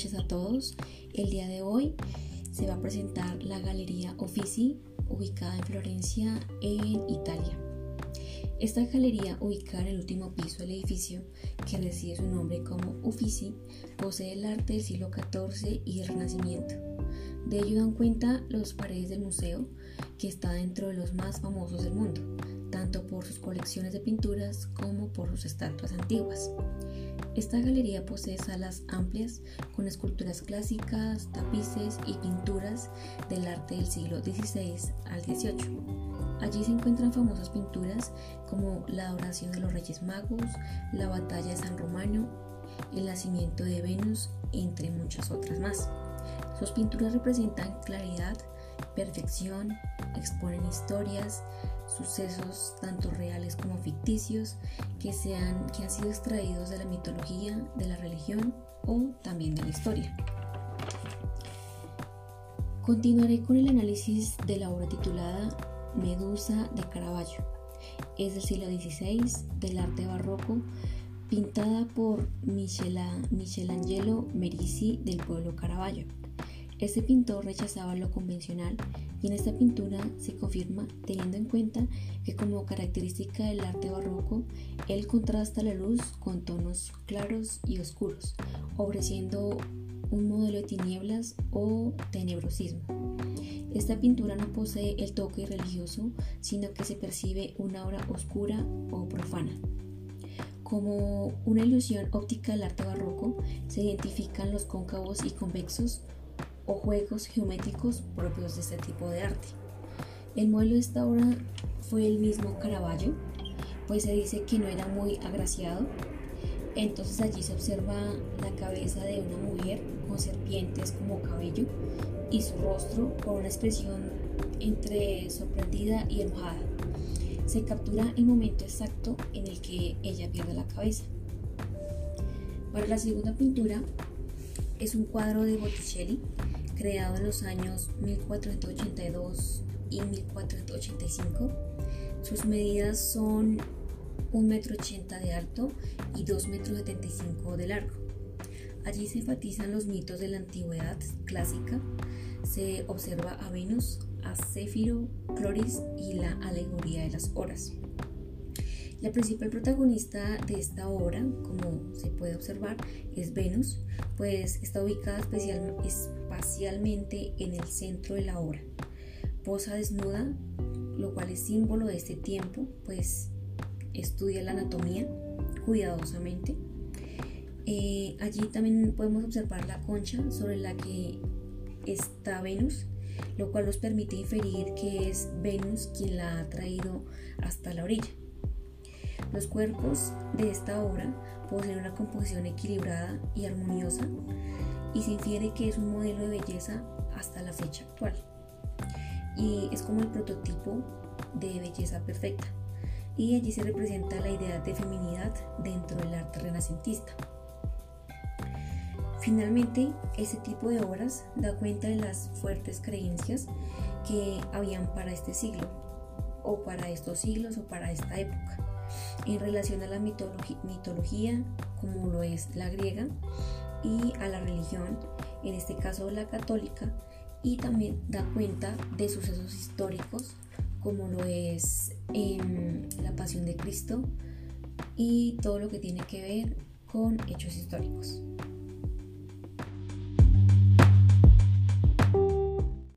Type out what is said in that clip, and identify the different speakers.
Speaker 1: noches a todos. El día de hoy se va a presentar la Galería Uffizi, ubicada en Florencia, en Italia. Esta galería, ubicada en el último piso del edificio, que recibe su nombre como Uffizi, posee el arte del siglo XIV y del Renacimiento. De ello dan cuenta los paredes del museo, que está dentro de los más famosos del mundo, tanto por sus colecciones de pinturas como por sus estatuas antiguas. Esta galería posee salas amplias con esculturas clásicas, tapices y pinturas del arte del siglo XVI al XVIII. Allí se encuentran famosas pinturas como la adoración de los Reyes Magos, la batalla de San Romano, el nacimiento de Venus, entre muchas otras más. Sus pinturas representan claridad, perfección, exponen historias, sucesos tanto reales como ficticios que, sean, que han sido extraídos de la mitología, de la religión o también de la historia. Continuaré con el análisis de la obra titulada Medusa de Caravaggio. Es del siglo XVI, del arte barroco, pintada por Michelangelo Merisi del pueblo Caravaggio. Este pintor rechazaba lo convencional y en esta pintura se confirma teniendo en cuenta que como característica del arte barroco, él contrasta la luz con tonos claros y oscuros, ofreciendo un modelo de tinieblas o tenebrosismo. Esta pintura no posee el toque religioso, sino que se percibe una obra oscura o profana. Como una ilusión óptica del arte barroco, se identifican los cóncavos y convexos o juegos geométricos propios de este tipo de arte. El modelo de esta obra fue el mismo Caravaggio, pues se dice que no era muy agraciado. Entonces allí se observa la cabeza de una mujer con serpientes como cabello y su rostro con una expresión entre sorprendida y enojada. Se captura el momento exacto en el que ella pierde la cabeza. Para la segunda pintura es un cuadro de Botticelli creado en los años 1482 y 1485. Sus medidas son 1,80 metro de alto y 2,75 metros de largo. Allí se enfatizan los mitos de la antigüedad clásica. Se observa a Venus, a Céfiro, Cloris y la alegoría de las horas. La principal protagonista de esta obra, como se puede observar, es Venus, pues está ubicada espacialmente en el centro de la obra. Posa desnuda, lo cual es símbolo de este tiempo, pues estudia la anatomía cuidadosamente. Eh, allí también podemos observar la concha sobre la que está Venus, lo cual nos permite inferir que es Venus quien la ha traído hasta la orilla. Los cuerpos de esta obra poseen una composición equilibrada y armoniosa y se infiere que es un modelo de belleza hasta la fecha actual. Y es como el prototipo de belleza perfecta. Y allí se representa la idea de feminidad dentro del arte renacentista. Finalmente, este tipo de obras da cuenta de las fuertes creencias que habían para este siglo, o para estos siglos, o para esta época en relación a la mitología, como lo es la griega, y a la religión, en este caso la católica, y también da cuenta de sucesos históricos, como lo es em, la pasión de Cristo y todo lo que tiene que ver con hechos históricos.